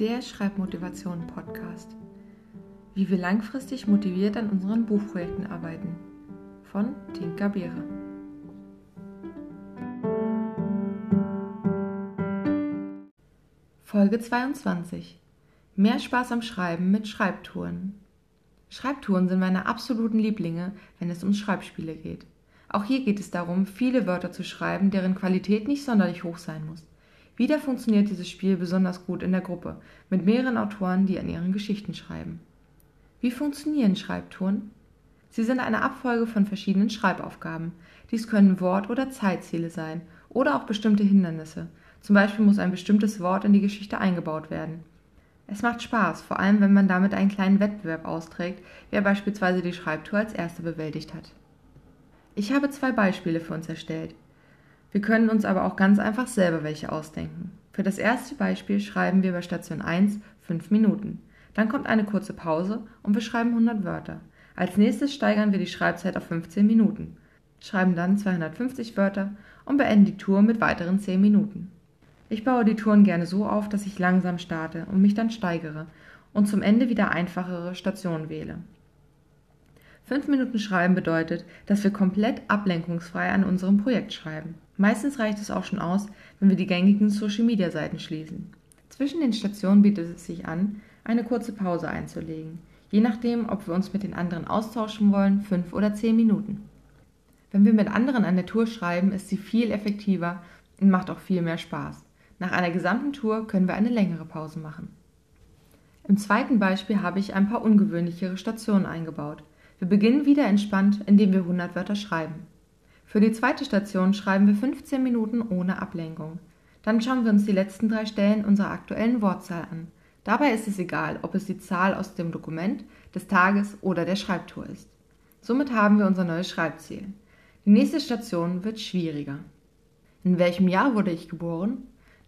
der Schreibmotivation-Podcast. Wie wir langfristig motiviert an unseren Buchprojekten arbeiten. Von Tinka Beere. Folge 22. Mehr Spaß am Schreiben mit Schreibtouren. Schreibtouren sind meine absoluten Lieblinge, wenn es um Schreibspiele geht. Auch hier geht es darum, viele Wörter zu schreiben, deren Qualität nicht sonderlich hoch sein muss. Wieder funktioniert dieses Spiel besonders gut in der Gruppe, mit mehreren Autoren, die an ihren Geschichten schreiben. Wie funktionieren Schreibtouren? Sie sind eine Abfolge von verschiedenen Schreibaufgaben. Dies können Wort- oder Zeitziele sein oder auch bestimmte Hindernisse. Zum Beispiel muss ein bestimmtes Wort in die Geschichte eingebaut werden. Es macht Spaß, vor allem wenn man damit einen kleinen Wettbewerb austrägt, wer beispielsweise die Schreibtour als erster bewältigt hat. Ich habe zwei Beispiele für uns erstellt. Wir können uns aber auch ganz einfach selber welche ausdenken. Für das erste Beispiel schreiben wir bei Station 1 5 Minuten. Dann kommt eine kurze Pause und wir schreiben 100 Wörter. Als nächstes steigern wir die Schreibzeit auf 15 Minuten, schreiben dann 250 Wörter und beenden die Tour mit weiteren 10 Minuten. Ich baue die Touren gerne so auf, dass ich langsam starte und mich dann steigere und zum Ende wieder einfachere Stationen wähle. Fünf Minuten Schreiben bedeutet, dass wir komplett ablenkungsfrei an unserem Projekt schreiben. Meistens reicht es auch schon aus, wenn wir die gängigen Social-Media-Seiten schließen. Zwischen den Stationen bietet es sich an, eine kurze Pause einzulegen, je nachdem, ob wir uns mit den anderen austauschen wollen, fünf oder zehn Minuten. Wenn wir mit anderen an der Tour schreiben, ist sie viel effektiver und macht auch viel mehr Spaß. Nach einer gesamten Tour können wir eine längere Pause machen. Im zweiten Beispiel habe ich ein paar ungewöhnlichere Stationen eingebaut. Wir beginnen wieder entspannt, indem wir 100 Wörter schreiben. Für die zweite Station schreiben wir 15 Minuten ohne Ablenkung. Dann schauen wir uns die letzten drei Stellen unserer aktuellen Wortzahl an. Dabei ist es egal, ob es die Zahl aus dem Dokument, des Tages oder der Schreibtour ist. Somit haben wir unser neues Schreibziel. Die nächste Station wird schwieriger. In welchem Jahr wurde ich geboren?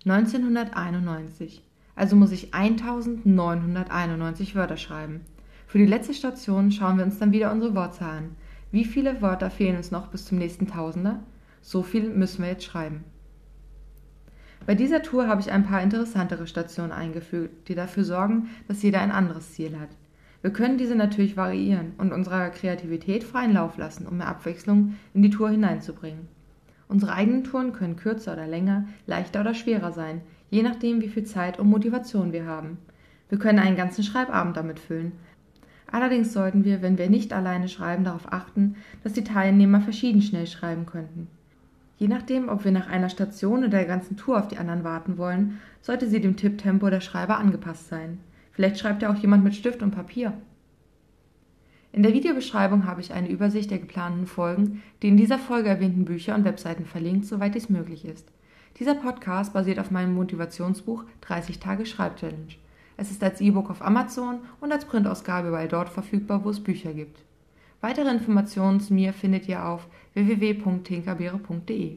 1991. Also muss ich 1991 Wörter schreiben. Für die letzte Station schauen wir uns dann wieder unsere Wortzahl an. Wie viele Wörter fehlen uns noch bis zum nächsten Tausender? So viel müssen wir jetzt schreiben. Bei dieser Tour habe ich ein paar interessantere Stationen eingefügt, die dafür sorgen, dass jeder ein anderes Ziel hat. Wir können diese natürlich variieren und unserer Kreativität freien Lauf lassen, um mehr Abwechslung in die Tour hineinzubringen. Unsere eigenen Touren können kürzer oder länger, leichter oder schwerer sein, je nachdem, wie viel Zeit und Motivation wir haben. Wir können einen ganzen Schreibabend damit füllen, Allerdings sollten wir, wenn wir nicht alleine schreiben, darauf achten, dass die Teilnehmer verschieden schnell schreiben könnten. Je nachdem, ob wir nach einer Station oder der ganzen Tour auf die anderen warten wollen, sollte sie dem Tipptempo der Schreiber angepasst sein. Vielleicht schreibt ja auch jemand mit Stift und Papier. In der Videobeschreibung habe ich eine Übersicht der geplanten Folgen, die in dieser Folge erwähnten Bücher und Webseiten verlinkt, soweit dies möglich ist. Dieser Podcast basiert auf meinem Motivationsbuch 30 Tage Schreibchallenge. Es ist als E-Book auf Amazon und als Printausgabe überall dort verfügbar, wo es Bücher gibt. Weitere Informationen zu mir findet ihr auf www.tinkerbeere.de.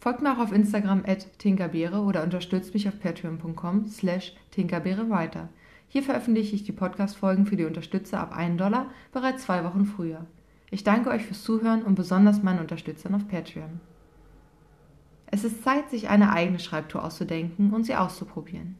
Folgt mir auch auf Instagram at tinkerbeere oder unterstützt mich auf patreon.com slash tinkerbeere weiter. Hier veröffentliche ich die Podcast-Folgen für die Unterstützer ab 1 Dollar bereits zwei Wochen früher. Ich danke euch fürs Zuhören und besonders meinen Unterstützern auf Patreon. Es ist Zeit, sich eine eigene Schreibtour auszudenken und sie auszuprobieren.